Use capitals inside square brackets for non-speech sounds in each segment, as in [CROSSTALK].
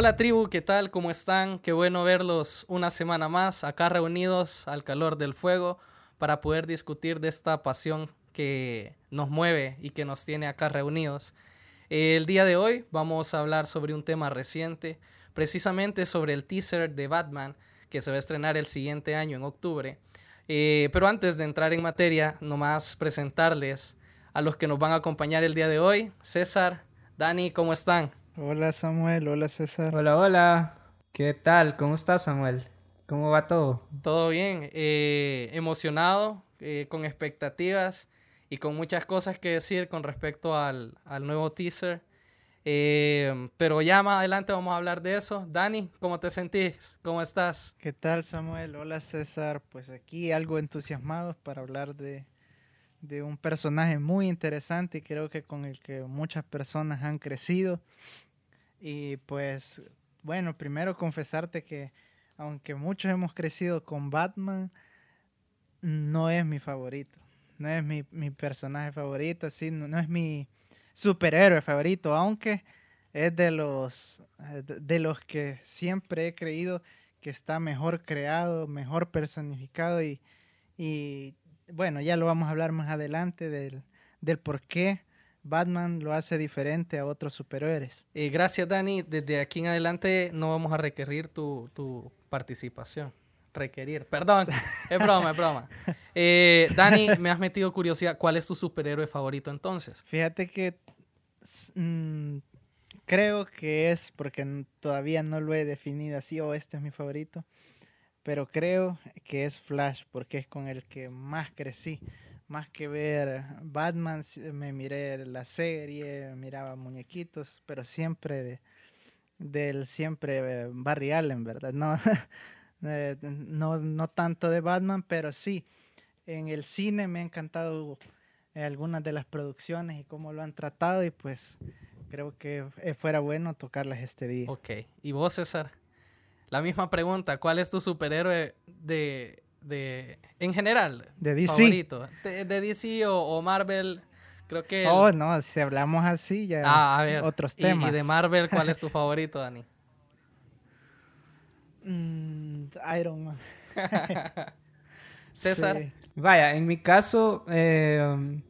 Hola tribu, ¿qué tal? ¿Cómo están? Qué bueno verlos una semana más acá reunidos al calor del fuego para poder discutir de esta pasión que nos mueve y que nos tiene acá reunidos. El día de hoy vamos a hablar sobre un tema reciente, precisamente sobre el teaser de Batman que se va a estrenar el siguiente año en octubre. Eh, pero antes de entrar en materia, nomás presentarles a los que nos van a acompañar el día de hoy. César, Dani, ¿cómo están? Hola Samuel, hola César. Hola, hola. ¿Qué tal? ¿Cómo estás Samuel? ¿Cómo va todo? Todo bien, eh, emocionado, eh, con expectativas y con muchas cosas que decir con respecto al, al nuevo teaser. Eh, pero ya más adelante vamos a hablar de eso. Dani, ¿cómo te sentís? ¿Cómo estás? ¿Qué tal Samuel? Hola César. Pues aquí algo entusiasmados para hablar de, de un personaje muy interesante y creo que con el que muchas personas han crecido. Y pues bueno, primero confesarte que aunque muchos hemos crecido con Batman, no es mi favorito. No es mi, mi personaje favorito, no, no es mi superhéroe favorito, aunque es de los, eh, de los que siempre he creído que está mejor creado, mejor personificado y, y bueno, ya lo vamos a hablar más adelante del, del por qué Batman lo hace diferente a otros superhéroes. Eh, gracias Dani, desde aquí en adelante no vamos a requerir tu, tu participación. Requerir, perdón, es broma, es broma. [LAUGHS] Eh, Dani, me has metido curiosidad, ¿cuál es tu superhéroe favorito entonces? Fíjate que mm, creo que es, porque todavía no lo he definido así, o este es mi favorito, pero creo que es Flash, porque es con el que más crecí. Más que ver Batman, me miré la serie, miraba muñequitos, pero siempre de, del siempre Barry Allen, ¿verdad? No, [LAUGHS] eh, no, no tanto de Batman, pero sí, en el cine me ha encantado eh, algunas de las producciones y cómo lo han tratado y pues creo que eh, fuera bueno tocarlas este día. Ok, ¿y vos César? La misma pregunta, ¿cuál es tu superhéroe de, de en general? De DC. Favorito? De, de DC o, o, Marvel, creo que... Oh, el... no, si hablamos así ya ah, a ver, otros temas. Y de Marvel, ¿cuál es tu [LAUGHS] favorito, Dani? Mm, Iron Man. [LAUGHS] César. Sí. Vaya, en mi caso, eh,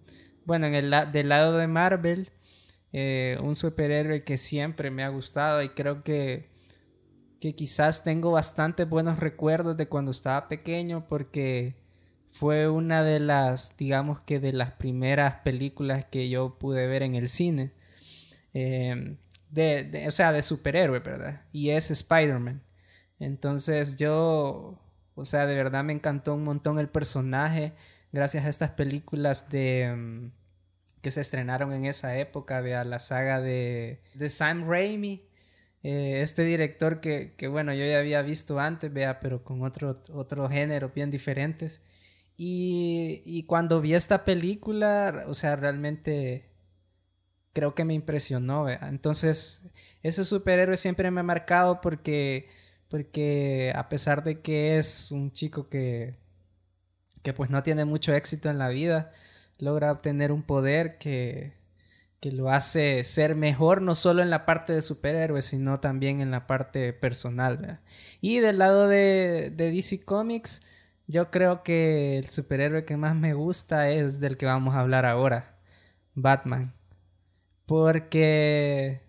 bueno, en el la del lado de Marvel, eh, un superhéroe que siempre me ha gustado y creo que, que quizás tengo bastante buenos recuerdos de cuando estaba pequeño porque fue una de las, digamos que de las primeras películas que yo pude ver en el cine. Eh, de, de, o sea, de superhéroe, ¿verdad? Y es Spider-Man. Entonces yo o sea, de verdad me encantó un montón el personaje gracias a estas películas de um, que se estrenaron en esa época, vea la saga de, de Sam Raimi. Eh, este director que, que, bueno, yo ya había visto antes, vea, pero con otro, otro género bien diferentes. Y, y cuando vi esta película, o sea, realmente creo que me impresionó, vea. Entonces, ese superhéroe siempre me ha marcado porque porque a pesar de que es un chico que, que pues no tiene mucho éxito en la vida, logra obtener un poder que, que lo hace ser mejor no solo en la parte de superhéroes, sino también en la parte personal. Y del lado de, DC Comics, yo creo que el superhéroe que más me gusta es del que vamos a hablar ahora, Batman. Porque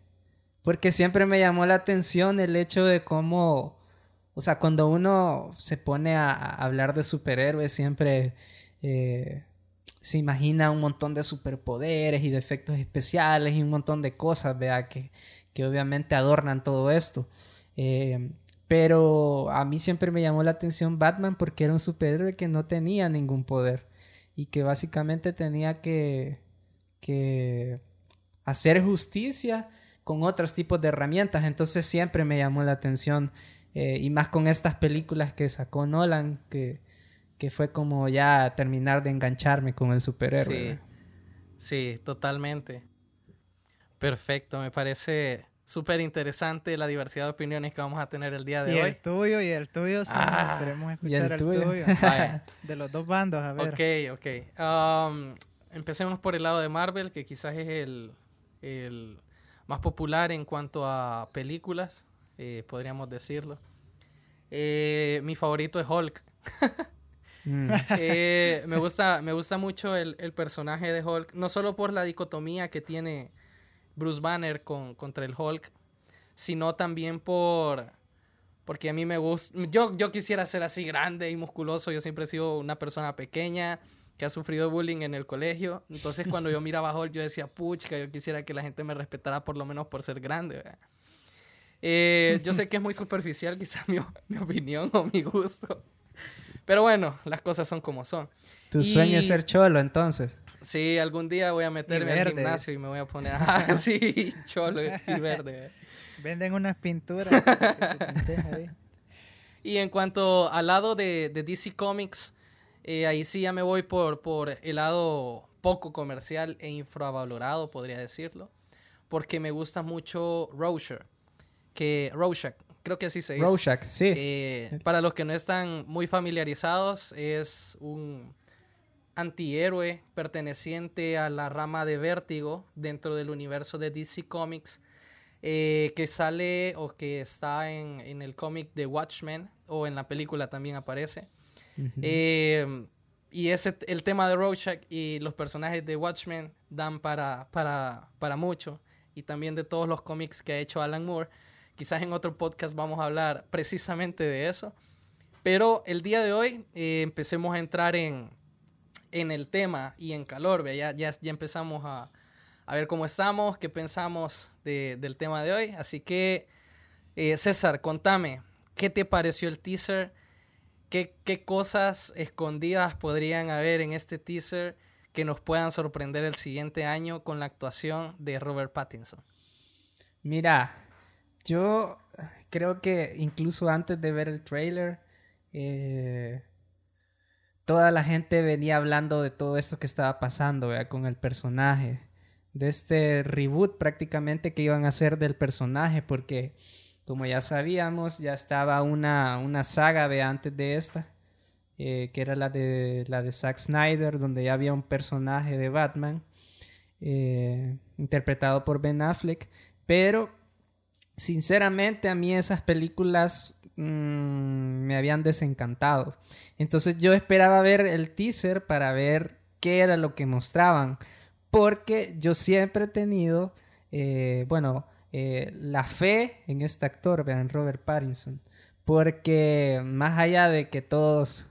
porque siempre me llamó la atención el hecho de cómo, o sea, cuando uno se pone a, a hablar de superhéroes, siempre eh, se imagina un montón de superpoderes y de efectos especiales y un montón de cosas, vea, que, que obviamente adornan todo esto. Eh, pero a mí siempre me llamó la atención Batman porque era un superhéroe que no tenía ningún poder y que básicamente tenía que, que hacer justicia con otros tipos de herramientas. Entonces siempre me llamó la atención. Eh, y más con estas películas que sacó Nolan, que, que fue como ya terminar de engancharme con el superhéroe. Sí, sí totalmente. Perfecto, me parece súper interesante la diversidad de opiniones que vamos a tener el día de y hoy. el tuyo, y el tuyo, sí, Ah, esperemos ¿y escuchar el el tuyo? [LAUGHS] [LAUGHS] De los dos bandos, a ver. Ok, ok. Um, empecemos por el lado de Marvel, que quizás es el, el más popular en cuanto a películas. eh, podríamos decirlo. Eh, mi favorito es Hulk. [LAUGHS] Mm. Eh, me, gusta, me gusta mucho el, el personaje de Hulk, no solo por la dicotomía que tiene Bruce Banner con, contra el Hulk, sino también por... Porque a mí me gusta... Yo, yo quisiera ser así grande y musculoso. Yo siempre he sido una persona pequeña que ha sufrido bullying en el colegio. Entonces cuando yo miraba a Hulk yo decía, pucha, yo quisiera que la gente me respetara por lo menos por ser grande. Eh, yo sé que es muy superficial quizás mi, [LAUGHS] mi opinión o mi gusto. Pero bueno, las cosas son como son. Tu sueño es Y- ser cholo, entonces. Sí, algún día voy a meterme al gimnasio y me voy a poner [LAUGHS] ah, sí, cholo y verde. Venden unas pinturas. ahí. [LAUGHS] [LAUGHS] Y en cuanto al lado de, de DC Comics, eh, ahí sí ya me voy por, por el lado poco comercial e infravalorado, podría decirlo. Porque me gusta mucho Rorschach, que Rorschach, creo que así se dice. Rorschach, sí. Eh, para los que no están muy familiarizados, es un antihéroe perteneciente a la rama de Vértigo dentro del universo de DC Comics, eh, que sale o que está en, en el cómic de Watchmen o en la película también aparece. Eh, y ese, el tema de Rorschach y los personajes de Watchmen dan para, para, para mucho. Y también de todos los cómics que ha hecho Alan Moore. Quizás en otro podcast vamos a hablar precisamente de eso. Pero el día de hoy eh, empecemos a entrar en, en el tema y en calor. Ya, ya, ya empezamos a, a ver cómo estamos, qué pensamos de- del tema de hoy. Así que, eh, César, contame, ¿qué te pareció el teaser? ¿Qué, ¿Qué cosas escondidas podrían haber en este teaser que nos puedan sorprender el siguiente año con la actuación de Robert Pattinson? Mira, yo creo que incluso antes de ver el trailer, eh, toda la gente venía hablando de todo esto que estaba pasando con el personaje, de este reboot prácticamente que iban a hacer del personaje, porque como ya sabíamos, ya estaba una, una saga antes de esta, eh, que era la de, la de Zack Snyder, donde ya había un personaje de Batman. eh, interpretado por Ben Affleck, pero sinceramente a mí esas películas mm, me habían desencantado. Entonces yo esperaba ver el teaser para ver qué era lo que mostraban, porque yo siempre he tenido, eh, bueno, eh, la fe en este actor, vean, Robert Pattinson, porque más allá de que todos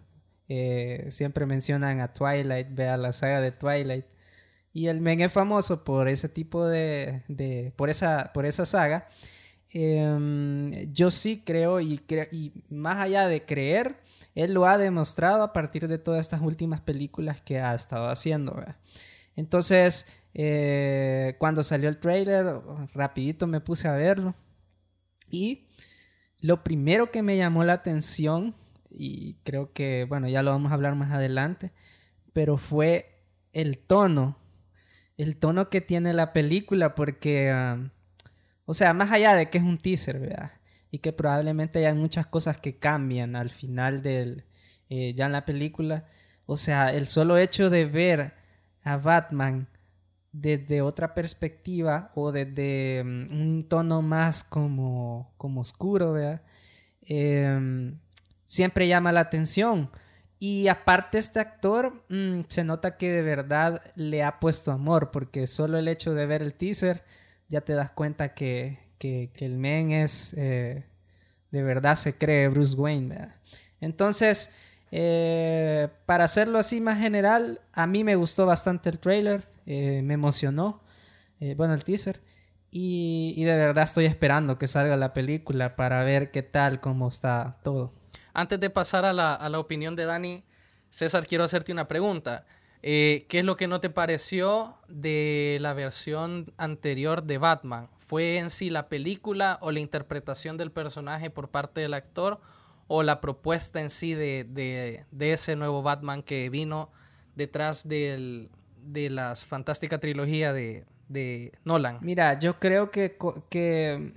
eh, siempre mencionan a Twilight, vean la saga de Twilight, y el men es famoso por ese tipo de, de por esa, por esa saga. Em, yo sí creo y, más allá de creer, él lo ha demostrado a partir de todas estas últimas películas que ha estado haciendo. Entonces, eh, cuando salió el trailer, rapidito me puse a verlo. Y lo primero que me llamó la atención, y creo que, bueno, ya lo vamos a hablar más adelante, pero fue el tono, el tono que tiene la película, porque, ah, o sea, más allá de que es un teaser, ¿verdad? Y que probablemente haya muchas cosas que cambian al final del, eh, ya en la película, o sea, el solo hecho de ver a Batman desde otra perspectiva o desde mm, un tono más como, como oscuro, ¿verdad? Em, siempre llama la atención. Y aparte este actor mm, se nota que de verdad le ha puesto amor, porque solo el hecho de ver el teaser ya te das cuenta que, que- el men es, eh, de verdad se cree Bruce Wayne. ¿verdad? Entonces, eh, para hacerlo así más general, a mí me gustó bastante el trailer, eh, me emocionó, bueno, el teaser. Y, y de verdad estoy esperando que salga la película para ver qué tal, cómo está todo. Antes de pasar a la, a la opinión de Dani, César, quiero hacerte una pregunta. Eh, ¿Qué es lo que no te pareció de la versión anterior de Batman? ¿Fue en sí la película o la interpretación del personaje por parte del actor o la propuesta en sí de, de- ese nuevo Batman que vino detrás del- de la fantástica trilogía de, de Nolan? Mira, yo creo que, que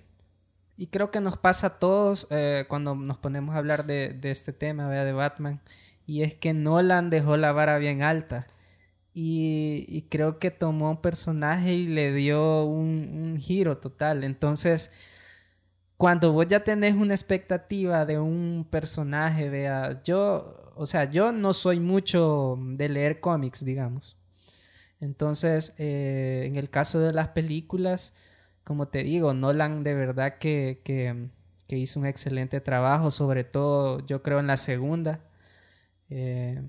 y creo que nos pasa a todos eh, cuando nos ponemos a hablar de, de este tema de Batman, y es que Nolan dejó la vara bien alta. Y, creo que tomó un personaje y le dio un, un giro total. Entonces, cuando vos ya tenés una expectativa de un personaje, vea, yo, o sea, yo no soy mucho de leer cómics, digamos. Entonces, eh, en el caso de las películas, como te digo, Nolan de verdad que, que, hizo un excelente trabajo, sobre todo yo creo en la segunda, eh,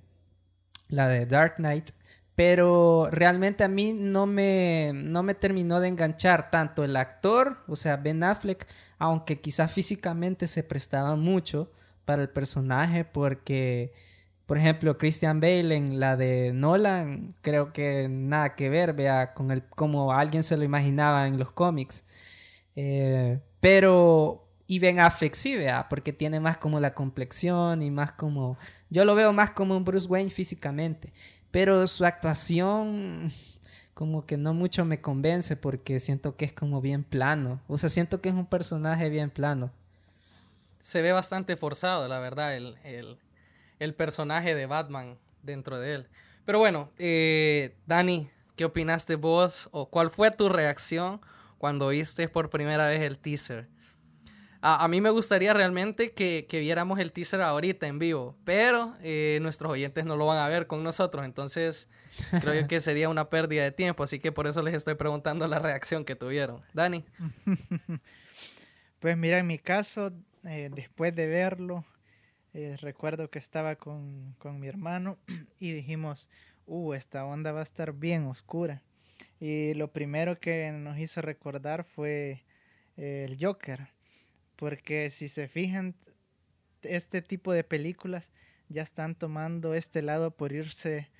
la de Dark Knight, pero realmente a mí no me, no me terminó de enganchar tanto el actor, o sea, Ben Affleck, aunque quizás físicamente se prestaba mucho para el personaje porque por ejemplo, Christian Bale en la de Nolan, creo que nada que ver, vea, con el como alguien se lo imaginaba en los cómics. Eh, pero, y Ben Affleck sí, vea, porque tiene más como la complexión y más como, yo lo veo más como un Bruce Wayne físicamente, pero su actuación como que no mucho me convence porque siento que es como bien plano, o sea, siento que es un personaje bien plano. Se ve bastante forzado, la verdad, el, el personaje de Batman dentro de él. Pero bueno, eh, Dani, ¿qué opinaste vos o cuál fue tu reacción cuando viste por primera vez el teaser? A, mí me gustaría realmente que, viéramos el teaser ahorita en vivo, pero eh, nuestros oyentes no lo van a ver con nosotros, entonces creo que [LAUGHS] sería una pérdida de tiempo, así que por eso les estoy preguntando la reacción que tuvieron. Dani. [LAUGHS] Pues mira, en mi caso, eh, después de verlo, eh, recuerdo que estaba con, mi hermano [CLEARS THROAT] y dijimos, uh, esta onda va a estar bien oscura. Y lo primero que nos hizo recordar fue eh, el Joker, porque si se fijan, este tipo de películas ya están tomando este lado por irse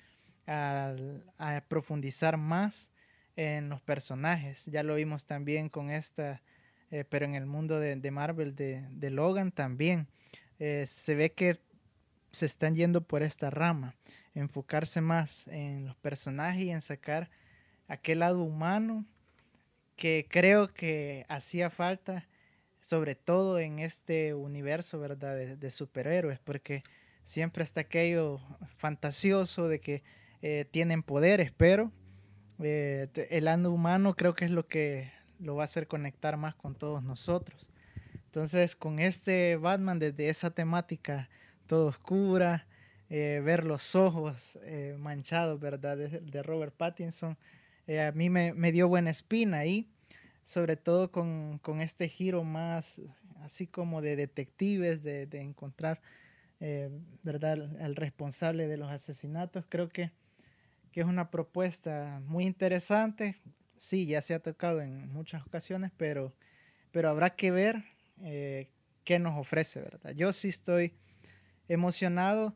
a, profundizar más en los personajes. Ya lo vimos también con esta, eh, pero en el mundo de, Marvel de, de, Logan también. Eh, se ve que se están yendo por esta rama, enfocarse más en los personajes y en sacar aquel lado humano que creo que hacía falta, sobre todo en este universo, ¿verdad?, de, superhéroes, porque siempre está aquello fantasioso de que eh, tienen poderes, pero eh, el lado humano creo que es lo que lo va a hacer conectar más con todos nosotros. Entonces, con este Batman, desde esa temática todo oscura, eh, ver los ojos eh, manchados, ¿verdad? De, Robert Pattinson, a mí me, dio buena espina ahí, sobre todo con, este giro más así como de detectives, de, encontrar, ¿verdad?, el responsable de los asesinatos. Creo que, que es una propuesta muy interesante. Sí, ya se ha tocado en muchas ocasiones, pero, pero habrá que ver eh, qué nos ofrece, ¿verdad? Yo sí estoy emocionado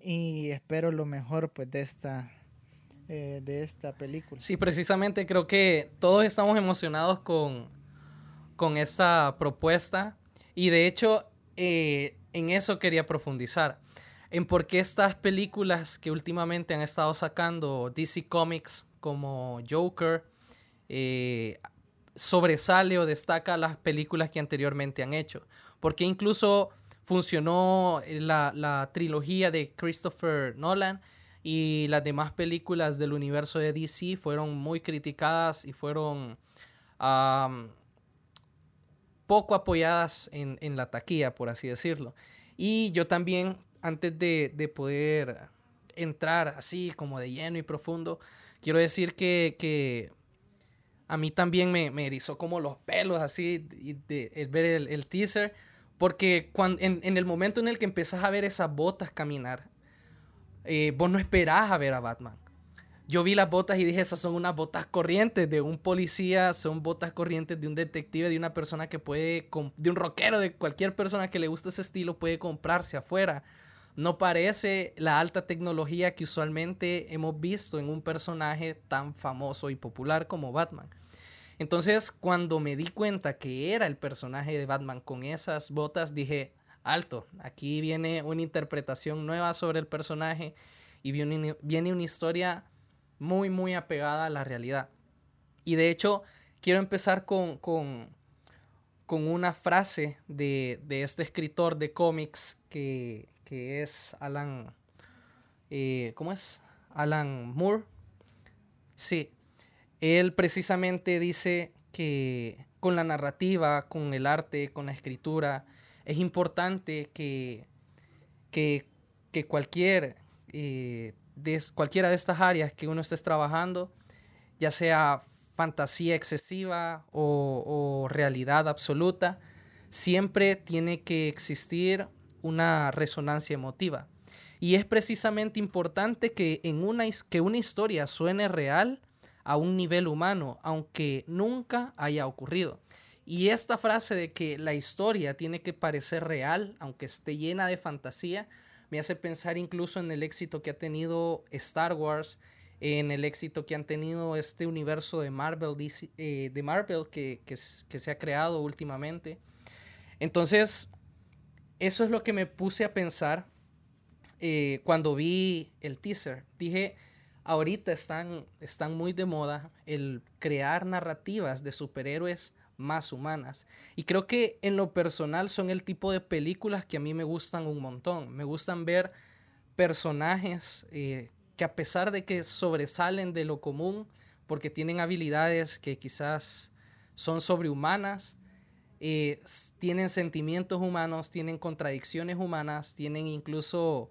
y espero lo mejor pues de esta, eh, de esta película. Sí, precisamente creo que todos estamos emocionados con, con esta propuesta y de hecho eh, en eso quería profundizar, en por qué estas películas que últimamente han estado sacando DC Comics como Joker, eh, sobresale o destaca las películas que anteriormente han hecho. Porque incluso funcionó la, trilogía de Christopher Nolan y las demás películas del universo de DC fueron muy criticadas y fueron poco apoyadas en, la taquilla, por así decirlo. Y yo también, antes de, de, poder entrar así como de lleno y profundo, quiero decir que, que a mí también me, me erizó como los pelos así de, ver el, teaser. Porque cuando, en, el momento en el que empezás a ver esas botas caminar, eh, vos no esperás a ver a Batman. Yo vi las botas y dije, esas son unas botas corrientes de un policía, son botas corrientes de un detective, de una persona que puede, de un rockero, de cualquier persona que le guste ese estilo, puede comprarse afuera. No parece la alta tecnología que usualmente hemos visto en un personaje tan famoso y popular como Batman. Entonces, cuando me di cuenta que era el personaje de Batman con esas botas, dije, alto, aquí viene una interpretación nueva sobre el personaje y viene una historia muy, muy apegada a la realidad. Y de hecho, quiero empezar con, con, una frase de, este escritor de cómics que, que es Alan, eh, ¿cómo es? Alan Moore. Sí, él precisamente dice que con la narrativa, con el arte, con la escritura, es importante que, que, cualquier, eh, de, cualquiera de estas áreas que uno esté trabajando, ya sea fantasía excesiva o, realidad absoluta, siempre tiene que existir una resonancia emotiva. Y es precisamente importante que, en una, que una historia suene real a un nivel humano, aunque nunca haya ocurrido. Y esta frase de que la historia tiene que parecer real, aunque esté llena de fantasía, me hace pensar incluso en el éxito que ha tenido Star Wars, en el éxito que han tenido este universo de Marvel, eh, de Marvel que, que, se ha creado últimamente. Entonces, eso es lo que me puse a pensar eh, cuando vi el teaser. Dije, ahorita están, están muy de moda el crear narrativas de superhéroes más humanas. Y creo que en lo personal son el tipo de películas que a mí me gustan un montón. Me gustan ver personajes eh, que a pesar de que sobresalen de lo común, porque tienen habilidades que quizás son sobrehumanas, eh, tienen sentimientos humanos, tienen contradicciones humanas, tienen incluso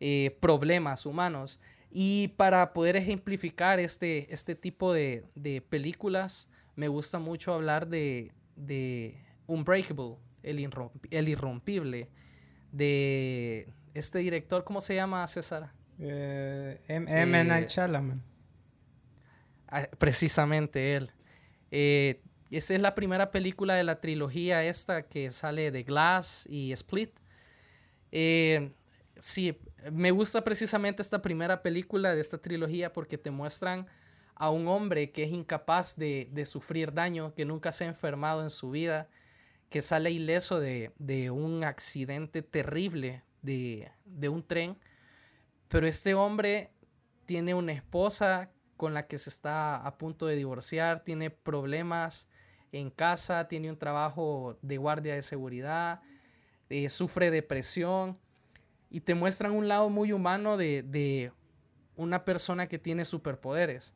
eh, problemas humanos. Y para poder ejemplificar este, este tipo de, de películas, me gusta mucho hablar de, de Unbreakable, el, el irrompible, de este director, ¿cómo se llama, César? Eh, M. Night eh, ah, Precisamente él. Eh, esa es la primera película de la trilogía esta que sale de Glass y Split. sí, me gusta precisamente esta primera película de esta trilogía porque te muestran a un hombre que es incapaz de, sufrir daño, que nunca se ha enfermado en su vida, que sale ileso de, un accidente terrible de, un tren, pero este hombre tiene una esposa con la que se está a punto de divorciar, tiene problemas en casa, tiene un trabajo de guardia de seguridad, eh, sufre depresión y te muestran un lado muy humano de, de una persona que tiene superpoderes.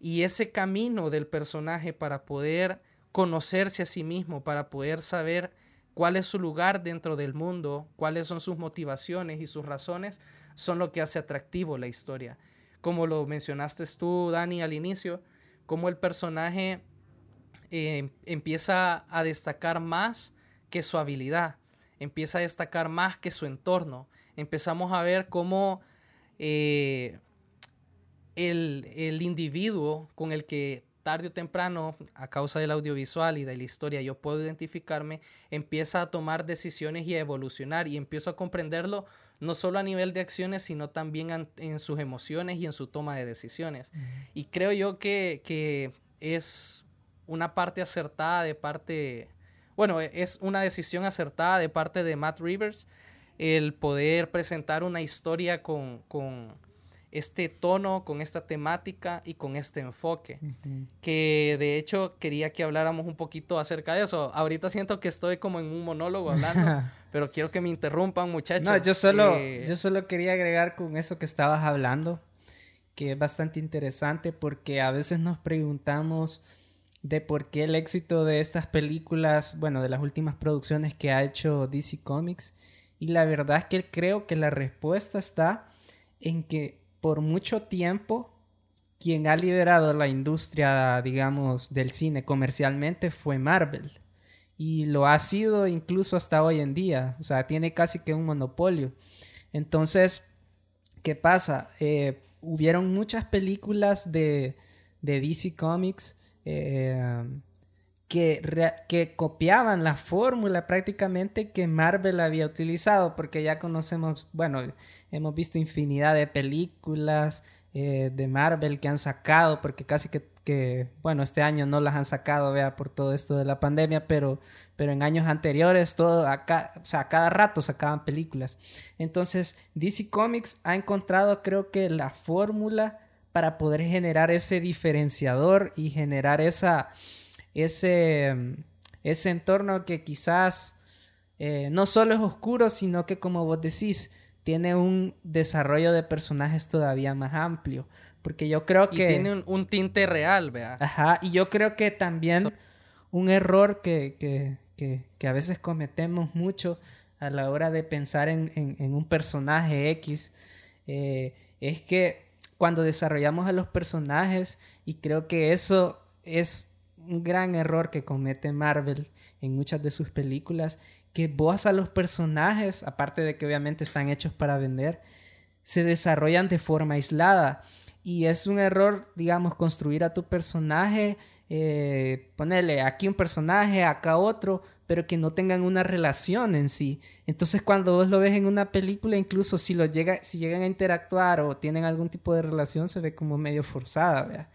Y ese camino del personaje para poder conocerse a sí mismo, para poder saber cuál es su lugar dentro del mundo, cuáles son sus motivaciones y sus razones, son lo que hace atractivo la historia. Como lo mencionaste tú, Dani, al inicio, como el personaje eh, empieza a destacar más que su habilidad, empieza a destacar más que su entorno. Empezamos a ver cómo eh, el, individuo con el que tarde o temprano, a causa del audiovisual y de la historia, yo puedo identificarme, empieza a tomar decisiones y a evolucionar y empiezo a comprenderlo no solo a nivel de acciones, sino también en, sus emociones y en su toma de decisiones. Y creo yo que, que, es una parte acertada de parte, bueno, es una decisión acertada de parte de Matt Rivers el poder presentar una historia con, con este tono, con esta temática y con este enfoque. Que de hecho quería que habláramos un poquito acerca de eso. Ahorita siento que estoy como en un monólogo hablando, [LAUGHS] pero quiero que me interrumpan, muchachos. No, yo solo, eh, yo solo quería agregar con eso que estabas hablando, que es bastante interesante porque a veces nos preguntamos de por qué el éxito de estas películas, bueno, de las últimas producciones que ha hecho DC Comics. Y la verdad es que creo que la respuesta está en que por mucho tiempo quien ha liderado la industria, digamos, del cine comercialmente fue Marvel. Y lo ha sido incluso hasta hoy en día. O sea, tiene casi que un monopolio. Entonces, ¿qué pasa? Eh, hubieron muchas películas de, de DC Comics eh, que, que copiaban la fórmula prácticamente que Marvel había utilizado, porque ya conocemos, bueno, hemos visto infinidad de películas eh, de Marvel que han sacado, porque casi que, bueno, este año no las han sacado, vea, por todo esto de la pandemia, pero, pero en años anteriores, todo, o sea, cada rato sacaban películas. Entonces, DC Comics ha encontrado, creo que, la fórmula para poder generar ese diferenciador y generar esa ese, ese entorno que quizás eh, no solo es oscuro, sino que como vos decís, tiene un desarrollo de personajes todavía más amplio. Porque yo creo que... Y tiene un, tinte real, vea. Ajá, y yo creo que también un error que, que, que, que, a veces cometemos mucho a la hora de pensar en, en, en un personaje X eh, es que cuando desarrollamos a los personajes, y creo que eso es un gran error que comete Marvel en muchas de sus películas, que vos a los personajes, aparte de que obviamente están hechos para vender, se desarrollan de forma aislada. Y es un error, digamos, construir a tu personaje, eh, ponerle aquí un personaje, acá otro, pero que no tengan una relación en sí. Entonces cuando vos lo ves en una película, incluso si, lo llega, si llegan a interactuar o tienen algún tipo de relación, se ve como medio forzada. ¿verdad?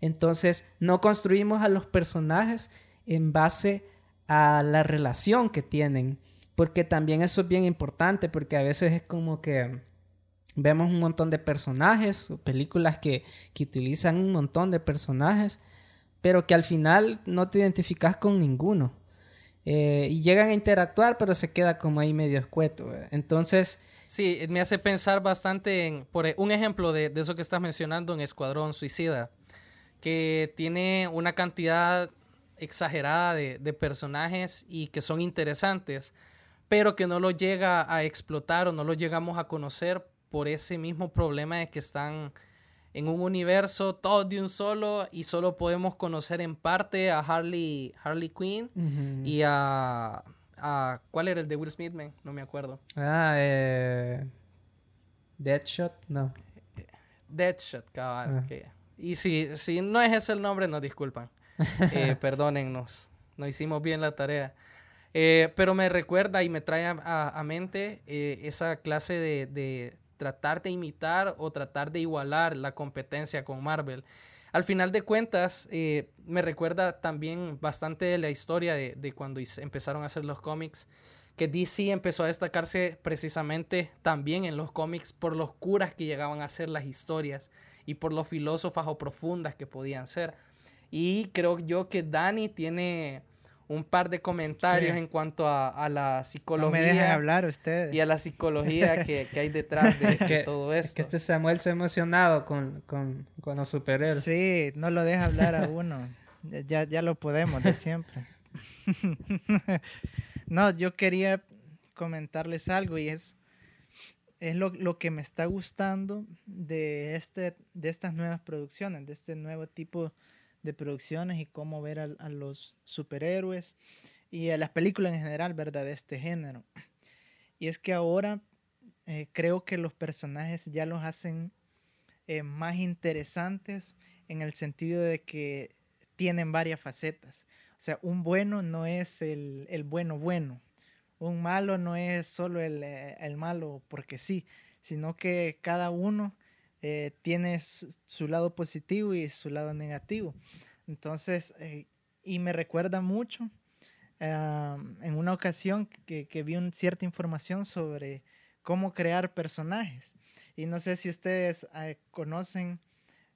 Entonces no construimos a los personajes en base a la relación que tienen, porque también eso es bien importante, porque a veces es como que vemos un montón de personajes, o películas que, que utilizan un montón de personajes, pero que al final no te identificas con ninguno. Eh, y llegan a interactuar, pero se queda como ahí medio escueto. Entonces... Sí, me hace pensar bastante en, por e, un ejemplo de, de eso que estás mencionando en Escuadrón Suicida, que tiene una cantidad exagerada de, de, personajes y que son interesantes, pero que no lo llega a explotar o no lo llegamos a conocer por ese mismo problema de que están en un universo todo de un solo y solo podemos conocer en parte a Harley, Harley Quinn uh -huh. y a, a, ¿Cuál era el de Will Smith, man? No me acuerdo. Ah, eh... Deadshot, no. Deadshot, cabal. Que, y si, si no es ese el nombre, nos disculpan. [LAUGHS] eh, perdónennos. No hicimos bien la tarea. Eh, pero me recuerda y me trae a, a, a mente eh, esa clase de, de tratar de imitar o tratar de igualar la competencia con Marvel. Al final de cuentas, eh, me recuerda también bastante de la historia de, de, cuando empezaron a hacer los cómics, que DC empezó a destacarse precisamente también en los cómics por los curas que llegaban a ser las historias y por los filósofas o profundas que podían ser. Y creo yo que Dani tiene un par de comentarios sí. en cuanto a, a, la psicología. No me dejan hablar ustedes. Y a la psicología [LAUGHS] que, que hay detrás de, que, de, todo esto. Es que este Samuel se ha emocionado con, con, con los superhéroes. Sí, no lo deja hablar a uno. ya, ya lo podemos de siempre. [LAUGHS] no, yo quería comentarles algo y es, es lo, lo, que me está gustando de, este, de estas nuevas producciones, de este nuevo tipo de producciones y cómo ver a, a, los superhéroes y a las películas en general, ¿verdad? De este género. Y es que ahora eh, creo que los personajes ya los hacen eh, más interesantes en el sentido de que tienen varias facetas. O sea, un bueno no es el, el bueno bueno. Un malo no es solo el, eh, el, malo porque sí, sino que cada uno eh, tiene su, lado positivo y su lado negativo. Entonces, eh, y me recuerda mucho en una ocasión que, que vi un, cierta información sobre cómo crear personajes. Y no sé si ustedes conocen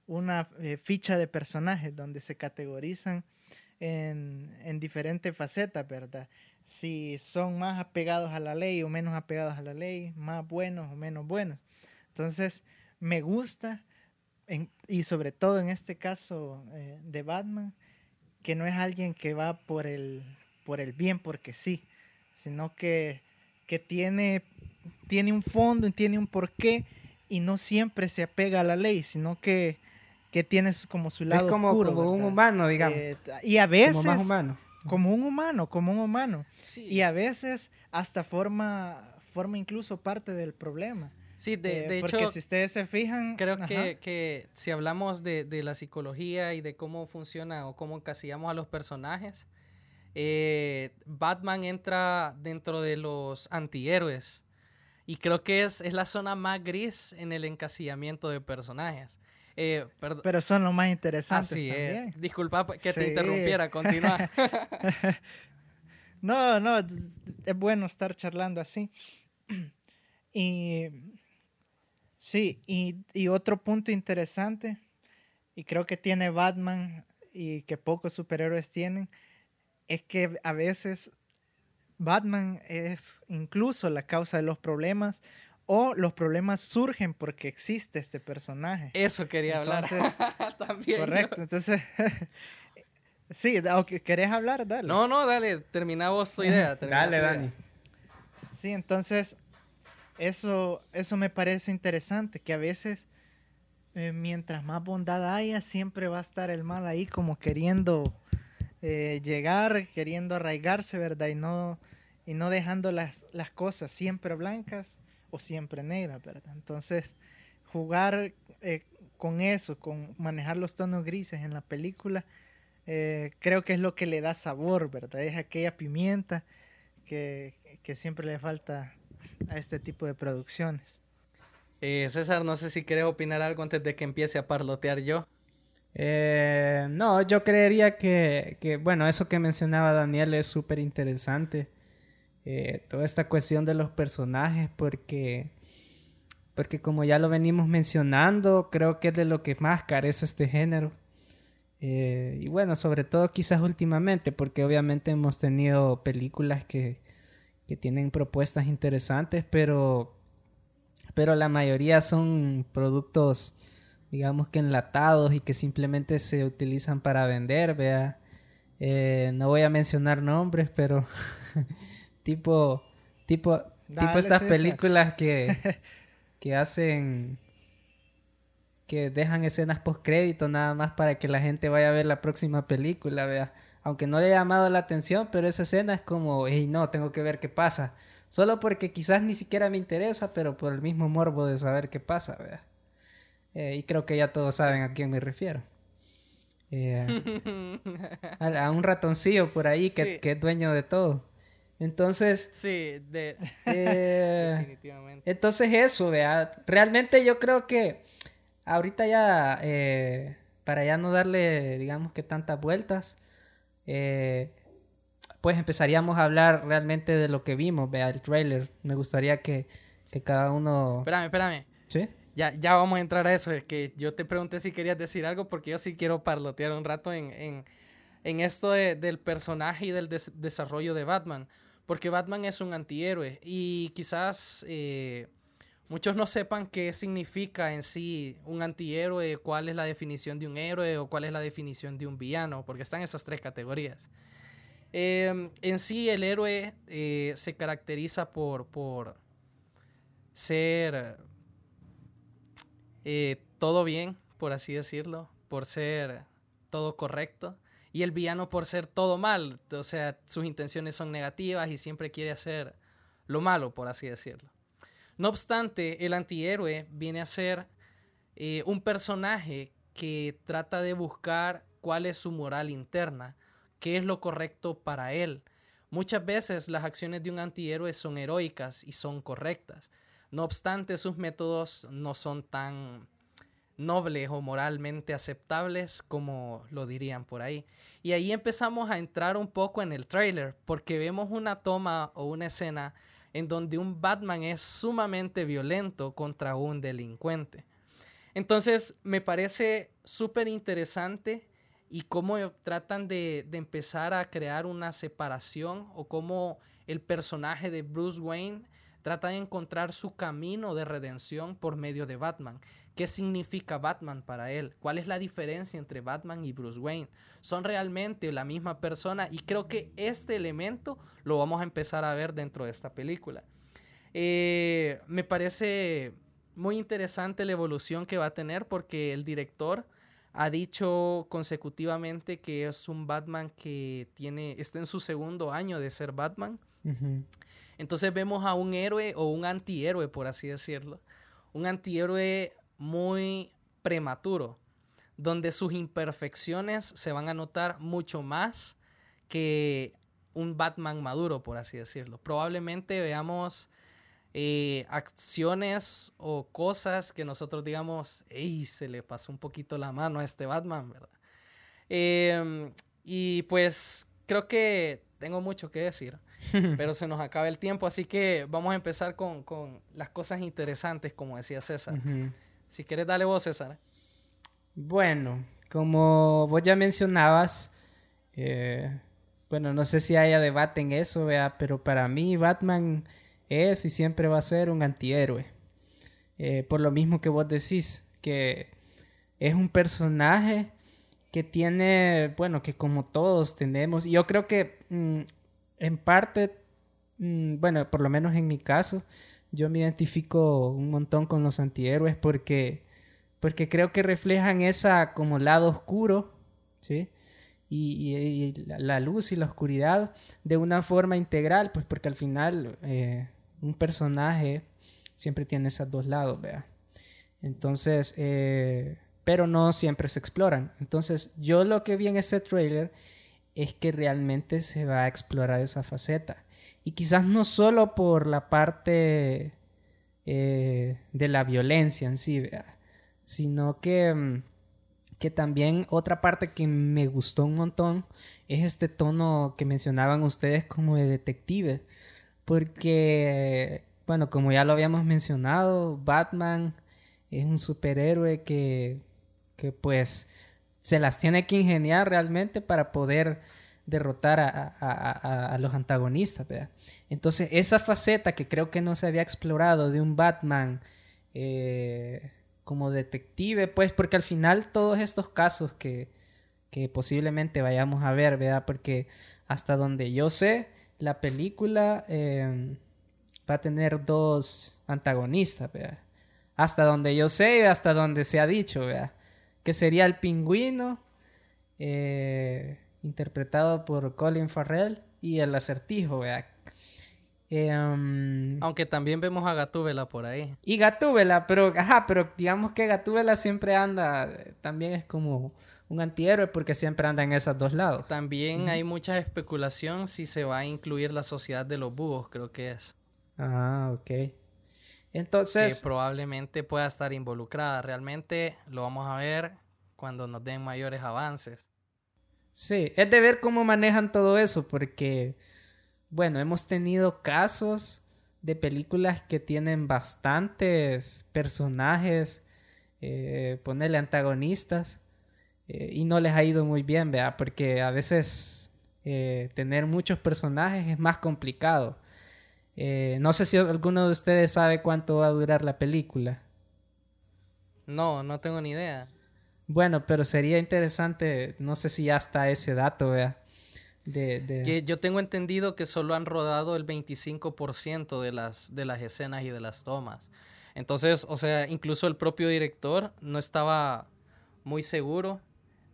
una ficha de personajes donde se categorizan en, en diferentes facetas, ¿verdad? Si son más apegados a la ley o menos apegados a la ley, más buenos o menos buenos. Entonces, me gusta, en, y sobre todo en este caso eh, de Batman, que no es alguien que va por el, por el bien porque sí, sino que, que tiene, tiene un fondo y tiene un porqué y no siempre se apega a la ley, sino que, que tiene como su lado es como, oscuro, como un humano, digamos. Eh, y a veces... Como más humano. Como un humano, como un humano. Sí. Y a veces hasta forma, forma incluso parte del problema. Sí, de, de eh, porque hecho, si ustedes se fijan... Creo que, que, si hablamos de, de, la psicología y de cómo funciona o cómo encasillamos a los personajes, eh, Batman entra dentro de los antihéroes. Y creo que es, es la zona más gris en el encasillamiento de personajes. Eh, Pero son los más interesantes Así también. es. Disculpa que sí. te interrumpiera, continúa. [LAUGHS] no, no, es bueno estar charlando así. [CLEARS THROAT] Y Sí, y, y, otro punto interesante, y creo que tiene Batman y que pocos superhéroes tienen, es que a veces Batman es incluso la causa de los problemas o los problemas surgen porque existe este personaje. Eso quería Entonces, hablar [LAUGHS] también. Correcto, entonces [LAUGHS] Sí, ¿querés hablar? Dale. No, no, dale, termina vos tu idea. [LAUGHS] dale, Dani. Sí, entonces, eso, eso me parece interesante, que a veces, eh, mientras más bondad haya, siempre va a estar el mal ahí como queriendo eh, llegar, queriendo arraigarse, ¿verdad? Y no, y no dejando las, las cosas siempre blancas o siempre negras, ¿verdad? Entonces, jugar eh, con eso, con manejar los tonos grises en la película, eh, creo que es lo que le da sabor, ¿verdad? Es aquella pimienta que, siempre le falta a este tipo de producciones. Eh, César, no sé si quieres opinar algo antes de que empiece a parlotear yo. no, yo creería que, que, bueno, eso que mencionaba Daniel es súper interesante. Toda esta cuestión de los personajes, porque porque como ya lo venimos mencionando, creo que es de lo que más carece este género. Eh, y bueno, sobre todo quizás últimamente, porque obviamente hemos tenido películas que, que tienen propuestas interesantes, pero, pero la mayoría son productos, digamos que enlatados y que simplemente se utilizan para vender, vea. Eh, no voy a mencionar nombres, pero [LAUGHS] tipo, tipo, tipo estas películas que [LAUGHS] que hacen que dejan escenas post crédito nada más para que la gente vaya a ver la próxima película, vea. Aunque no le haya llamado la atención, pero esa escena es como, hey, no, tengo que ver qué pasa. Solo porque quizás ni siquiera me interesa, pero por el mismo morbo de saber qué pasa, vea. Eh, y creo que ya todos saben a quién me refiero. Eh, [LAUGHS] a, un ratoncillo por ahí que, que es dueño de todo. Entonces. Sí, de, eh, [LAUGHS] definitivamente. Entonces, eso, vea. Realmente yo creo que ahorita ya, eh, para ya no darle, digamos que tantas vueltas, eh, pues empezaríamos a hablar realmente de lo que vimos, vea, el trailer. Me gustaría que, que cada uno. Espérame, espérame. ¿Sí? Ya, ya vamos a entrar a eso. Es que yo te pregunté si querías decir algo porque yo sí quiero parlotear un rato en, en, en esto del personaje y del desarrollo de Batman. Porque Batman es un antihéroe y quizás eh, muchos no sepan qué significa en sí un antihéroe, cuál es la definición de un héroe o cuál es la definición de un villano, porque están esas tres categorías. Em, en sí el héroe eh, se caracteriza por, por ser eh, todo bien, por así decirlo, por ser todo correcto y el villano por ser todo mal, o sea, sus intenciones son negativas y siempre quiere hacer lo malo, por así decirlo. No obstante, el antihéroe viene a ser eh, un personaje que trata de buscar cuál es su moral interna, qué es lo correcto para él. Muchas veces las acciones de un antihéroe son heroicas y son correctas. No obstante, sus métodos no son tan nobles o moralmente aceptables como lo dirían por ahí. Y ahí empezamos a entrar un poco en el trailer porque vemos una toma o una escena en donde un Batman es sumamente violento contra un delincuente. Entonces me parece súper interesante y cómo tratan de, de, empezar a crear una separación o cómo el personaje de Bruce Wayne trata de encontrar su camino de redención por medio de Batman. ¿Qué significa Batman para él? ¿Cuál es la diferencia entre Batman y Bruce Wayne? ¿Son realmente la misma persona? Y creo que este elemento lo vamos a empezar a ver dentro de esta película. Eh, me parece muy interesante la evolución que va a tener porque el director ha dicho consecutivamente que es un Batman que tiene, está en su segundo año de ser Batman. Entonces vemos a un héroe o un antihéroe, por así decirlo. Un antihéroe muy prematuro, donde sus imperfecciones se van a notar mucho más que un Batman maduro, por así decirlo. Probablemente veamos eh, acciones o cosas que nosotros digamos, ¡ey! Se le pasó un poquito la mano a este Batman, ¿verdad? Em, y pues creo que tengo mucho que decir, [LAUGHS] pero se nos acaba el tiempo, así que vamos a empezar con, las cosas interesantes, como decía César. Si quieres, dale vos, César. Bueno, como vos ya mencionabas, eh, bueno, no sé si haya debate en eso, vea, pero para mí Batman es y siempre va a ser un antihéroe. Eh, por lo mismo que vos decís, que es un personaje que tiene, bueno, que como todos tenemos, y yo creo que mm, en parte, mm, bueno, por lo menos en mi caso, yo me identifico un montón con los antihéroes porque, porque creo que reflejan esa como lado oscuro, ¿sí? Y, la luz y la oscuridad de una forma integral, pues porque al final eh, un personaje siempre tiene esos dos lados, vea. Entonces, eh, pero no siempre se exploran. Entonces, yo lo que vi en este trailer es que realmente se va a explorar esa faceta. Y quizás no solo por la parte eh, de la violencia en sí, sino que, mm, que también otra parte que me gustó un montón es este tono que mencionaban ustedes como de detective. Porque, bueno, como ya lo habíamos mencionado, Batman es un superhéroe que que pues se las tiene que ingeniar realmente para poder derrotar a, los antagonistas. Entonces esa faceta que creo que no se había explorado de un Batman eh, como detective, pues porque al final todos estos casos que, que posiblemente vayamos a ver. Porque hasta donde yo sé, la película eh, va a tener dos antagonistas, ¿verdad? Hasta donde yo sé hasta donde se ha dicho, que sería el pingüino, eh, interpretado por Colin Farrell, y el acertijo, vea. Eh, um, Aunque también vemos a Gatúbela por ahí. Y Gatúbela, pero, ajá, pero digamos que Gatúbela siempre anda, también es como un antihéroe porque siempre anda en esos dos lados. También hay mucha especulación si se va a incluir la sociedad de los búhos, creo que es. Ah, ok. Entonces... Que probablemente pueda estar involucrada. Realmente lo vamos a ver cuando nos den mayores avances. Sí, es de ver cómo manejan todo eso, porque, bueno, hemos tenido casos de películas que tienen bastantes personajes, eh, ponerle antagonistas, eh, y no les ha ido muy bien, ¿verdad? Porque a veces eh, tener muchos personajes es más complicado. No sé si alguno de ustedes sabe cuánto va a durar la película. No, no tengo ni idea. Bueno, pero sería interesante, no sé si ya está ese dato, vea. De, yo tengo entendido que solo han rodado el 25% de las, de las escenas y de las tomas. Entonces, o sea, incluso el propio director no estaba muy seguro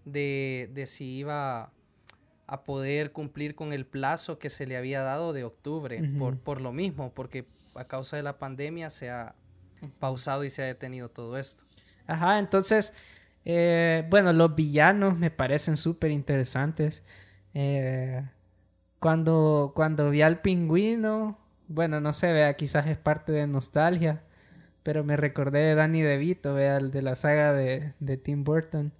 de, de si iba a poder cumplir con el plazo que se le había dado de octubre, por, por lo mismo, porque a causa de la pandemia se ha pausado y se ha detenido todo esto. Ajá, entonces, eh, bueno, los villanos me parecen súper interesantes. Eh, cuando, cuando vi al pingüino, bueno, no sé, vea, quizás es parte de nostalgia, pero me recordé de Danny DeVito, vea, el de la saga de, de Tim Burton,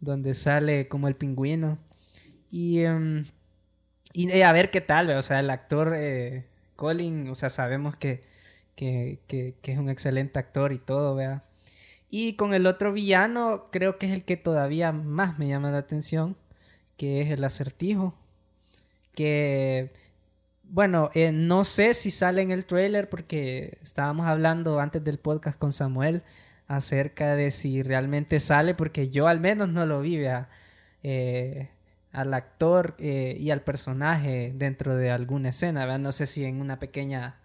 donde sale como el pingüino. Y, em, eh, a ver qué tal, o sea, el actor eh, Colin, o sea, sabemos que, que, que, es un excelente actor y todo, vea. Y con el otro villano, creo que es el que todavía más me llama la atención, que es el acertijo. Que, bueno, eh, no sé si sale en el trailer porque estábamos hablando antes del podcast con Samuel acerca de si realmente sale, porque yo al menos no lo vi. Eh, al actor eh, y al personaje dentro de alguna escena, No sé si en una pequeña,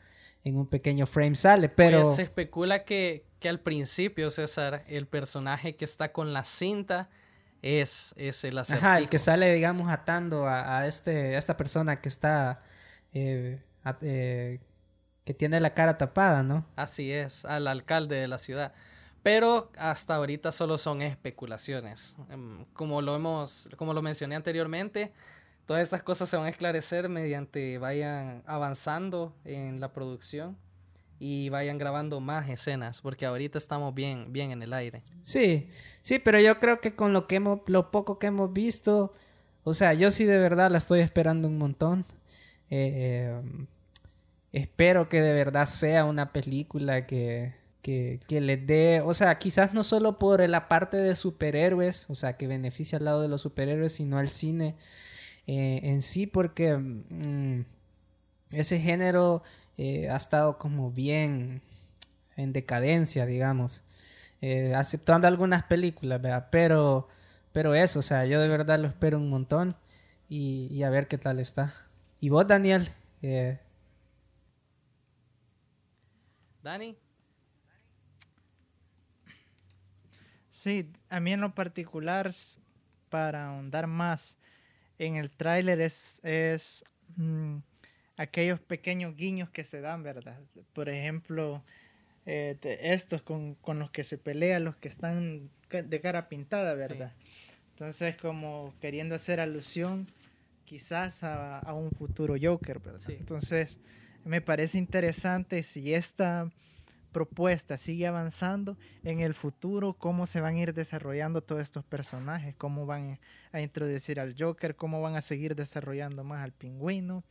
en un pequeño frame sale, pero... Pues se especula que, que al principio, César, el personaje que está con la cinta es, es el acertijo. Ajá, el que sale, digamos, atando a, este, a esta persona que está... Eh, eh, que tiene la cara tapada, ¿no? Así es, al alcalde de la ciudad. Pero hasta ahorita solo son especulaciones. Em, como lo hemos, como lo mencioné anteriormente, todas estas cosas se van a esclarecer mediante vayan avanzando en la producción y vayan grabando más escenas, porque ahorita estamos bien, bien en el aire. Sí, sí, pero yo creo que con lo que hemos, lo poco que hemos visto, o sea, yo sí de verdad la estoy esperando un montón. Eh, em, espero que de verdad sea una película que que, que les dé, o sea, quizás no solo por la parte de superhéroes, o sea, que beneficia al lado de los superhéroes, sino al cine eh, en sí, porque mm, ese género eh, ha estado como bien en decadencia, digamos, eh, aceptando algunas películas, ¿verdad? Pero, pero eso, o sea, yo de verdad lo espero un montón y, y a ver qué tal está. Y vos, Daniel, eh, Dani. Sí, a mí en lo particular, para ahondar más en el tráiler, es, es mm, aquellos pequeños guiños que se dan, ¿verdad? Por ejemplo, eh, estos con, con los que se pelean, los que están de cara pintada, ¿verdad? Entonces, como queriendo hacer alusión quizás a, a un futuro Joker, ¿verdad? Sí. Entonces, me parece interesante si esta propuesta sigue avanzando en el futuro, cómo se van a ir desarrollando todos estos personajes, cómo van a introducir al Joker, cómo van a seguir desarrollando más al pingüino,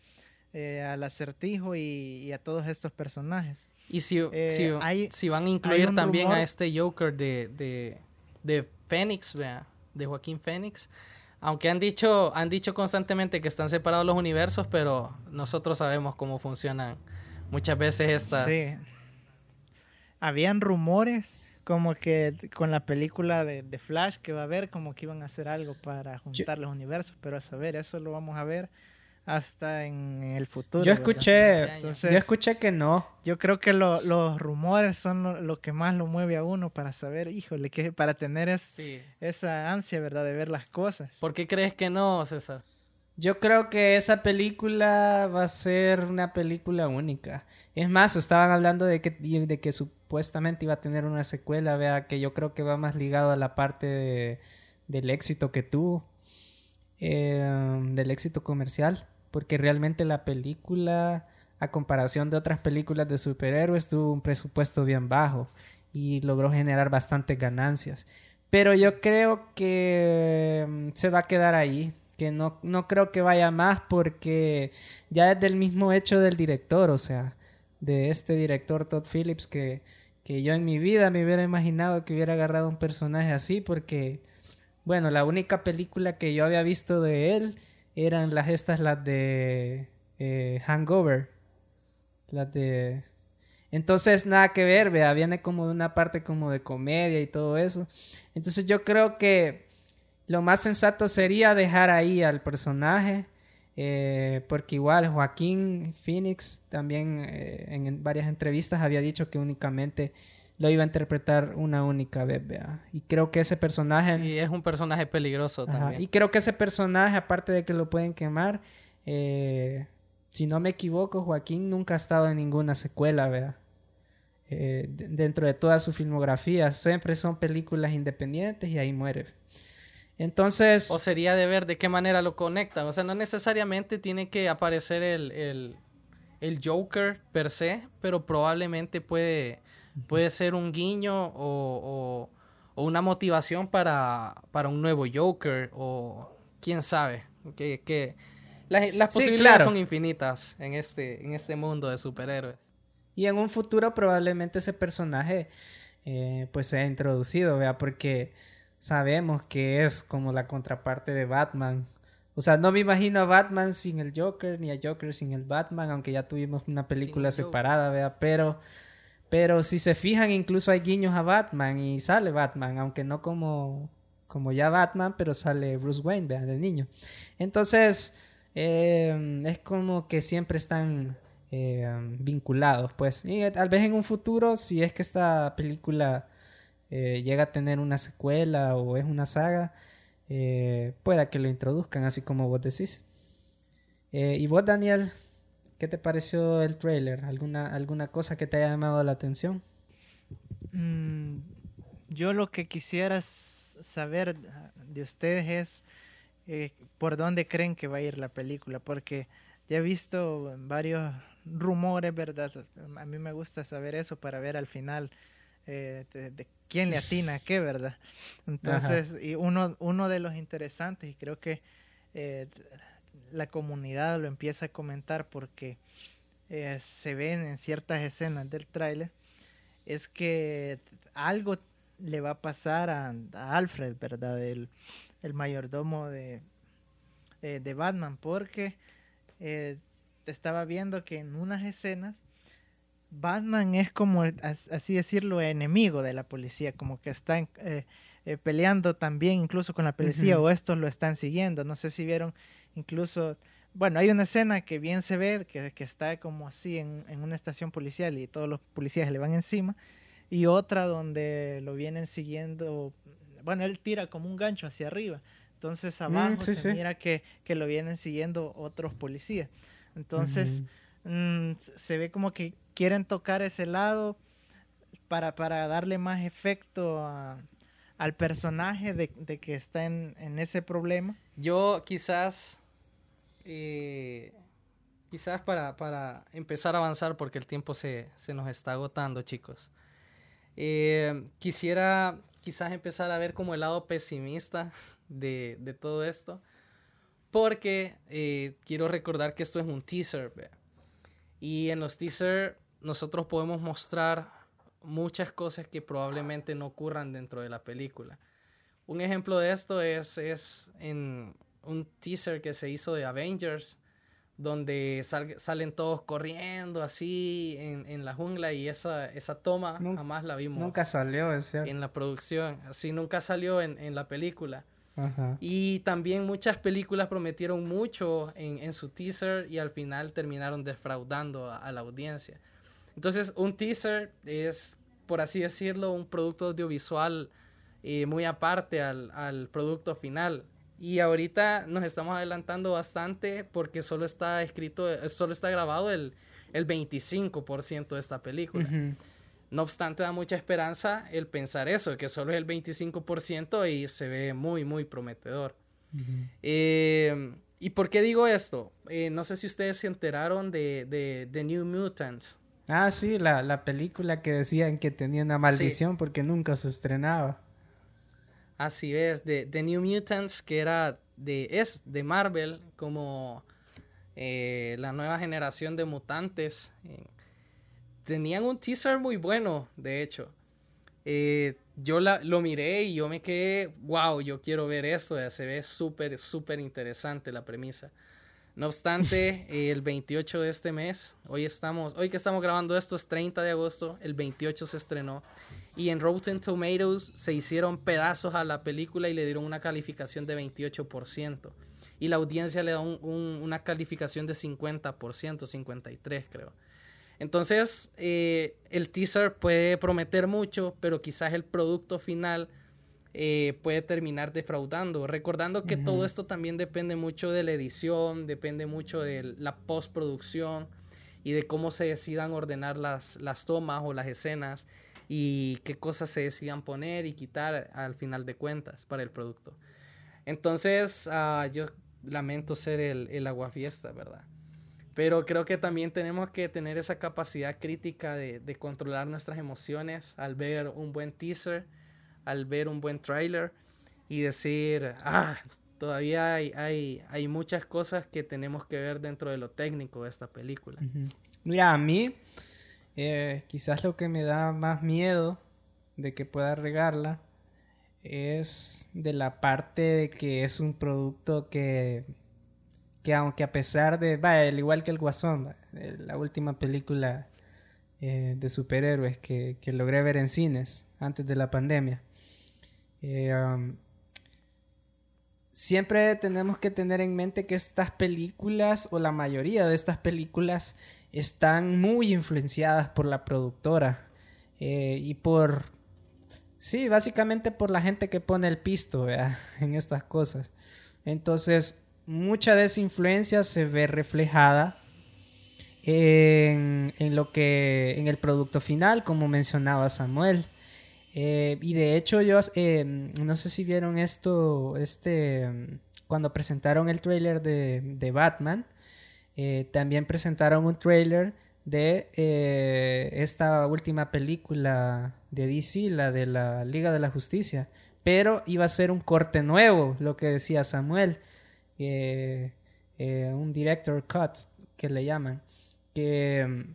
eh, al acertijo y, y a todos estos personajes. Y si, Eh, si, hay- si van a incluir también rumor- a este Joker de, de, de Fénix, vea, de Joaquín Fénix. Aunque han dicho, han dicho constantemente que están separados los universos, pero nosotros sabemos cómo funcionan muchas veces estas. Sí. Habían rumores como que con la película de, de Flash que va a haber, como que iban a hacer algo para juntar los universos, pero a saber, eso lo vamos a ver hasta en, el futuro. yo escuché, Entonces, yo escuché que no. Yo creo que lo- los rumores son lo, lo que más lo mueve a uno para saber, híjole, que para tener es- Sí. esa ansia, ¿verdad? De ver las cosas. ¿Por qué crees que no, César? Yo creo que esa película va a ser una película única. Es más, estaban hablando de que, de que supuestamente iba a tener una secuela, vea, que yo creo que va más ligado a la parte de- del éxito que tuvo, eh, del éxito comercial, porque realmente la película, a comparación de otras películas de superhéroes, tuvo un presupuesto bien bajo y logró generar bastantes ganancias. Pero yo creo que mm, se va a quedar ahí, que no, no creo que vaya más porque ya es del mismo hecho del director, o sea, de este director Todd Phillips que, que yo en mi vida me hubiera imaginado que hubiera agarrado un personaje así porque, bueno, la única película que yo había visto de él eran las estas, las de eh, Hangover, las de... Entonces, nada que ver, vea, viene como de una parte como de comedia y todo eso. Entonces yo creo que lo más sensato sería dejar ahí al personaje, eh, porque igual Joaquín Phoenix también eh, en, en varias entrevistas había dicho que únicamente lo iba a interpretar una única vez, vea. Y creo que ese personaje... Sí, es un personaje peligroso Ajá, también. Y creo que ese personaje, aparte de que lo pueden quemar, eh, si no me equivoco, Joaquín nunca ha estado en ninguna secuela, vea. Eh, de- dentro de toda su filmografía, siempre son películas independientes y ahí muere. Entonces, O sería de ver de qué manera lo conectan. O sea, no necesariamente tiene que aparecer el, el, el Joker per se, pero probablemente puede, puede ser un guiño o, o- o una motivación para, para un nuevo Joker o quién sabe. Que, que las, las Sí, posibilidades claro. son infinitas en este, en este mundo de superhéroes. y en un futuro probablemente ese personaje eh, pues sea introducido, vea, porque sabemos que es como la contraparte de Batman. O sea, no me imagino a Batman sin el Joker, ni a Joker sin el Batman, aunque ya tuvimos una película separada, vea, pero, pero si se fijan, incluso hay guiños a Batman y sale Batman, aunque no como, como ya Batman, pero sale Bruce Wayne, vea, del niño. Entonces, eh, es como que siempre están eh, vinculados, pues. Y eh, tal vez en un futuro, si es que esta película eh, llega a tener una secuela o es una saga, eh, pueda que lo introduzcan, así como vos decís. Y vos, Daniel, ¿qué te pareció el trailer? ¿Alguna, ¿Alguna cosa que te haya llamado la atención? Mm, yo lo que quisiera saber de ustedes es eh, por dónde creen que va a ir la película, porque ya he visto varios rumores, ¿verdad? A mí me gusta saber eso para ver al final eh, de, de quién le atina a qué, ¿verdad? Entonces, y uno, uno de los interesantes, y creo que eh, la comunidad lo empieza a comentar porque eh, se ven en ciertas escenas del tráiler, es que algo le va a pasar a, Alfred, ¿verdad? El, el mayordomo de, eh, de Batman, porque eh, estaba viendo que en unas escenas Batman es como, as- así decirlo, enemigo de la policía, como que está en- eh, peleando también incluso con la policía o estos lo están siguiendo. No sé si vieron incluso, bueno, hay una escena que bien se ve, que, que está como así en, en, una estación policial y todos los policías le van encima, y otra donde lo vienen siguiendo, bueno, él tira como un gancho hacia arriba. Entonces mm, abajo se mira que, que, lo vienen siguiendo otros policías. Entonces mm, se ve como que quieren tocar ese lado para, para darle más efecto al personaje de, de que está en, en, ese problema. Yo quizás, eh, quizás para, para, empezar a avanzar, porque el tiempo se, se nos está agotando, chicos. Eh, quisiera quizás empezar a ver como el lado pesimista de, de todo esto. Porque eh, quiero recordar que esto es un teaser. Y en los teaser nosotros podemos mostrar muchas cosas que probablemente no ocurran dentro de la película. Un ejemplo de esto es, es en un teaser que se hizo de Avengers, donde salen todos corriendo así en, en, la jungla y esa, esa toma jamás la vimos. Nunca salió, En la producción, así nunca salió en, en la película. Y también muchas películas prometieron mucho en, en, su teaser y al final terminaron defraudando a, la audiencia. Entonces, un teaser es, por así decirlo, un producto audiovisual eh, muy aparte al, al, producto final. Y ahorita nos estamos adelantando bastante porque solo está escrito, solo está grabado el, el 25% de esta película. No obstante, da mucha esperanza el pensar eso, que solo es el 25% y se ve muy, muy prometedor. Eh, ¿Y por qué digo esto? Eh, no sé si ustedes se enteraron de, de, de New Mutants. Ah, sí, la, la, película que decían que tenía una maldición porque nunca se estrenaba. Así es, de, The New Mutants, que era de, es de Marvel, como eh, la nueva generación de mutantes tenían un teaser muy bueno, de hecho. Eh, yo la, lo miré y yo me quedé, wow, yo quiero ver eso, se ve súper, súper interesante la premisa. No obstante, el 28 de este mes, hoy estamos, hoy que estamos grabando esto es 30 de agosto, el 28 se estrenó y en Rotten Tomatoes se hicieron pedazos a la película y le dieron una calificación de 28% y la audiencia le da una calificación de 50%, 53 creo. Entonces, eh, el teaser puede prometer mucho, pero quizás el producto final eh, puede terminar defraudando. Recordando que todo esto también depende mucho de la edición, depende mucho de la postproducción y de cómo se decidan ordenar las, las tomas o las escenas y qué cosas se decidan poner y quitar al final de cuentas para el producto. Entonces, uh, yo lamento ser el, el aguafiesta, ¿verdad? Pero creo que también tenemos que tener esa capacidad crítica de, de, controlar nuestras emociones al ver un buen teaser, al ver un buen trailer y decir, ah, todavía hay, hay, hay muchas cosas que tenemos que ver dentro de lo técnico de esta película. Mira, a mí eh, quizás lo que me da más miedo de que pueda regarla es de la parte de que es un producto que que aunque a pesar de, vaya, al igual que el Guasón, la última película eh, de superhéroes que, que, logré ver en cines antes de la pandemia, eh, siempre tenemos que tener en mente que estas películas, o la mayoría de estas películas, están muy influenciadas por la productora eh, y por, sí, básicamente por la gente que pone el pisto [LAUGHS] en estas cosas. Entonces, mucha de esa influencia se ve reflejada en, lo que en el producto final como mencionaba Samuel eh, y de hecho yo eh, no sé si vieron esto este cuando presentaron el trailer de, Batman eh, también presentaron un trailer de esta última película de DC la de la Liga de la Justicia pero iba a ser un corte nuevo lo que decía Samuel eh, un director cut que le llaman, que,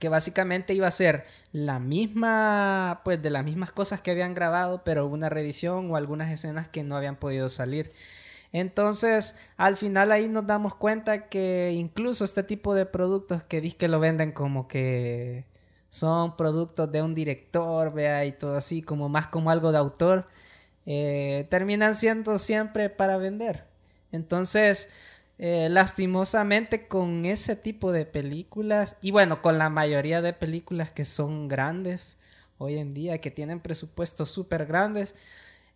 que básicamente iba a ser la misma, pues de las mismas cosas que habían grabado, pero una reedición o algunas escenas que no habían podido salir. Entonces, al final ahí nos damos cuenta que incluso este tipo de productos que que lo venden como que son productos de un director, vea, y todo así, como más como algo de autor, eh, terminan siendo siempre para vender. Entonces, eh, lastimosamente con ese tipo de películas, y bueno, con la mayoría de películas que son grandes hoy en día, que tienen presupuestos súper grandes,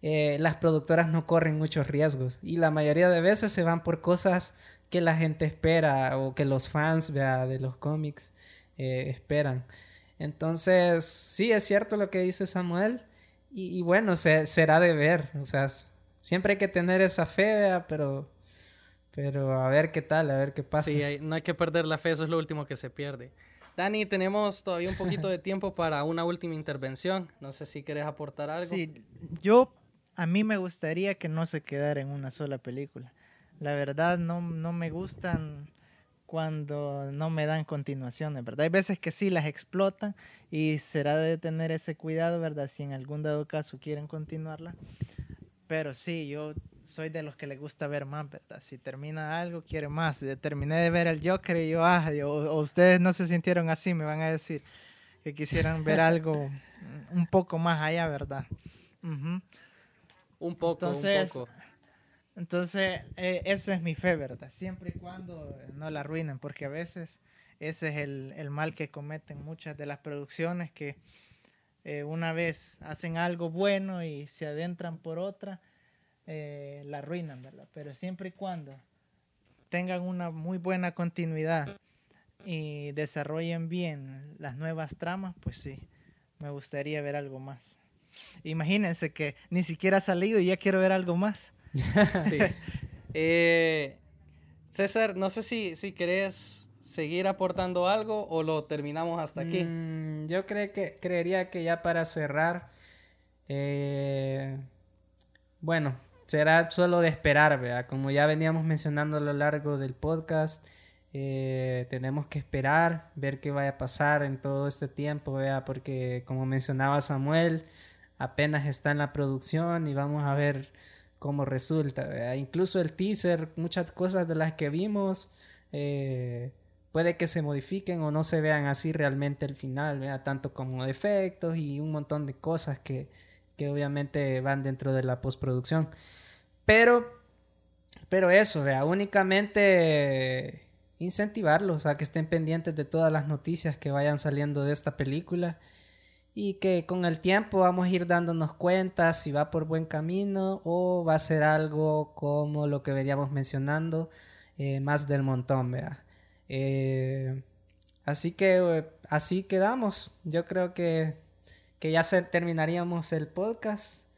eh, las productoras no corren muchos riesgos y la mayoría de veces se van por cosas que la gente espera o que los fans vea, de los cómics eh, esperan. Entonces, sí, es cierto lo que dice Samuel y, bueno, se, será de ver, o sea, siempre hay que tener esa fe, pero, pero a ver qué tal, a ver qué pasa. Sí, no hay que perder la fe, eso es lo último que se pierde. Dani, tenemos todavía un poquito de tiempo para una última intervención. No sé si quieres aportar algo. Sí, yo a mí me gustaría que no se quedara en una sola película. La verdad no, no me gustan cuando no me dan continuaciones, ¿verdad? Hay veces que sí las explotan y será de tener ese cuidado, ¿verdad? Si en algún dado caso quieren continuarla. Pero sí, yo soy de los que les gusta ver más, ¿verdad? Si termina algo, quiere más. Terminé de ver el Joker y yo, ah, o, ustedes no se sintieron así, me van a decir que quisieran ver [LAUGHS] algo un poco más allá, ¿verdad? Un poco, entonces, un poco. Entonces, eh, esa es mi fe, ¿verdad? Siempre y cuando no la arruinen, porque a veces ese es el, mal que cometen muchas de las producciones que eh, una vez hacen algo bueno y se adentran por otra, eh, la arruinan, ¿verdad? Pero siempre y cuando tengan una muy buena continuidad y desarrollen bien las nuevas tramas, pues sí, me gustaría ver algo más. Imagínense que ni siquiera ha salido y ya quiero ver algo más. [LAUGHS] sí. [LAUGHS] Eh, César, no sé si, si querés seguir aportando algo o lo terminamos hasta aquí. Mm, yo creo que, creería que ya para cerrar, eh, bueno, será solo de esperar, ¿verdad? Como ya veníamos mencionando a lo largo del podcast, eh, tenemos que esperar, ver qué vaya a pasar en todo este tiempo, ¿verdad? Porque como mencionaba Samuel, apenas está en la producción y vamos a ver cómo resulta. Incluso el teaser, muchas cosas de las que vimos, eh, puede que se modifiquen o no se vean así realmente el final, tanto como defectos y un montón de cosas que, que obviamente van dentro de la postproducción. Pero, pero eso, vea, únicamente incentivarlos a que estén pendientes de todas las noticias que vayan saliendo de esta película y que con el tiempo vamos a ir dándonos cuenta si va por buen camino o va a ser algo como lo que veníamos mencionando, eh, más del montón, vea. Eh, así que eh, así quedamos. Yo creo que, que ya se, terminaríamos el podcast.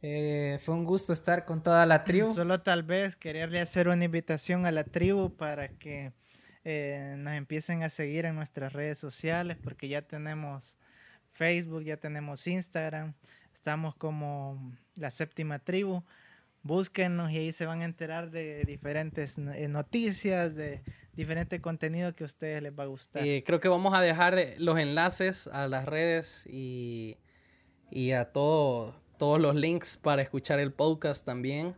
fue un gusto estar con toda la tribu. [CLEARS THROAT] Solo tal vez quererle hacer una invitación a la tribu para que nos empiecen a seguir en nuestras redes sociales porque ya tenemos Facebook, ya tenemos Instagram, estamos como la séptima tribu. Búsquenos y ahí se van a enterar de diferentes eh, noticias, de diferente contenido que a ustedes les va a gustar. Eh, creo que vamos a dejar eh, los enlaces a las redes y, a todo, todos los links para escuchar el podcast también,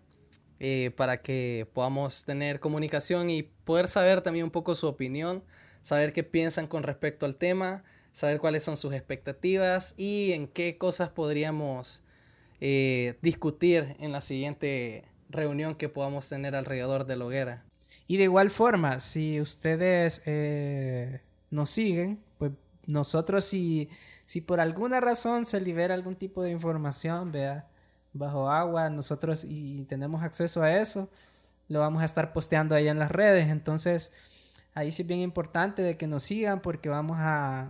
para que podamos tener comunicación y poder saber también un poco su opinión, saber qué piensan con respecto al tema saber cuáles son sus expectativas y en qué cosas podríamos eh, discutir en la siguiente reunión que podamos tener alrededor de la hoguera. Y de igual forma, si ustedes eh, nos siguen, pues nosotros si, si por alguna razón se libera algún tipo de información, vea, bajo agua, nosotros y tenemos acceso a eso, lo vamos a estar posteando ahí en las redes. Entonces, ahí sí es bien importante de que nos sigan porque vamos a,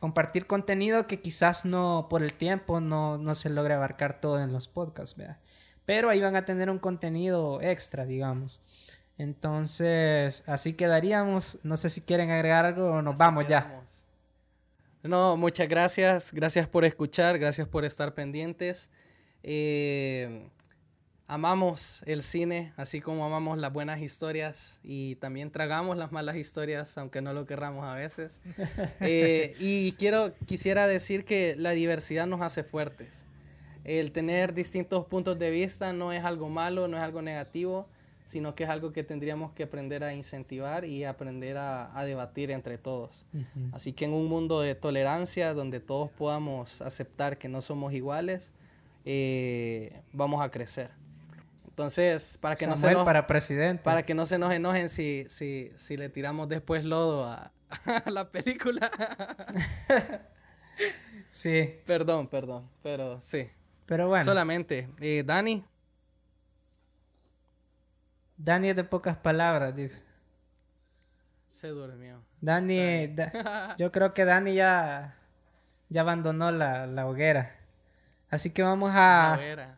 compartir contenido que quizás no por el tiempo no, se logre abarcar todo en los podcasts, ¿verdad? Pero ahí van a tener un contenido extra, digamos. Entonces, así quedaríamos. No sé si quieren agregar algo o nos vamos ya. No, muchas gracias. Gracias por escuchar, gracias por estar pendientes. Eh, amamos el cine, así como amamos las buenas historias y también tragamos las malas historias, aunque no lo querramos a veces. [LAUGHS] Eh, y quiero, quisiera decir que la diversidad nos hace fuertes. El tener distintos puntos de vista no es algo malo, no es algo negativo, sino que es algo que tendríamos que aprender a incentivar y aprender a, debatir entre todos. Así que en un mundo de tolerancia, donde todos podamos aceptar que no somos iguales, eh, vamos a crecer. Entonces, para que no se Samuel nos, para presidente. para que no se nos enojen si, si, si le tiramos después lodo a, [LAUGHS] a la película. [LAUGHS] Sí, perdón, perdón, pero sí. pero bueno. Solamente. Eh, Dani, Dani es de pocas palabras, dice. se durmió. Dani, da- [LAUGHS] yo creo que Dani ya, ya abandonó la, la hoguera. Así que vamos A a, ver,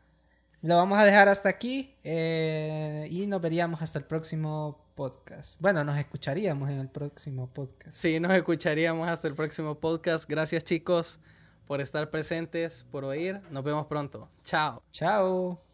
lo vamos a dejar hasta aquí eh, y nos veríamos hasta el próximo podcast. Bueno, nos escucharíamos en el próximo podcast. Sí, nos escucharíamos hasta el próximo podcast. Gracias chicos por estar presentes, por oír. Nos vemos pronto. Chao. Chao.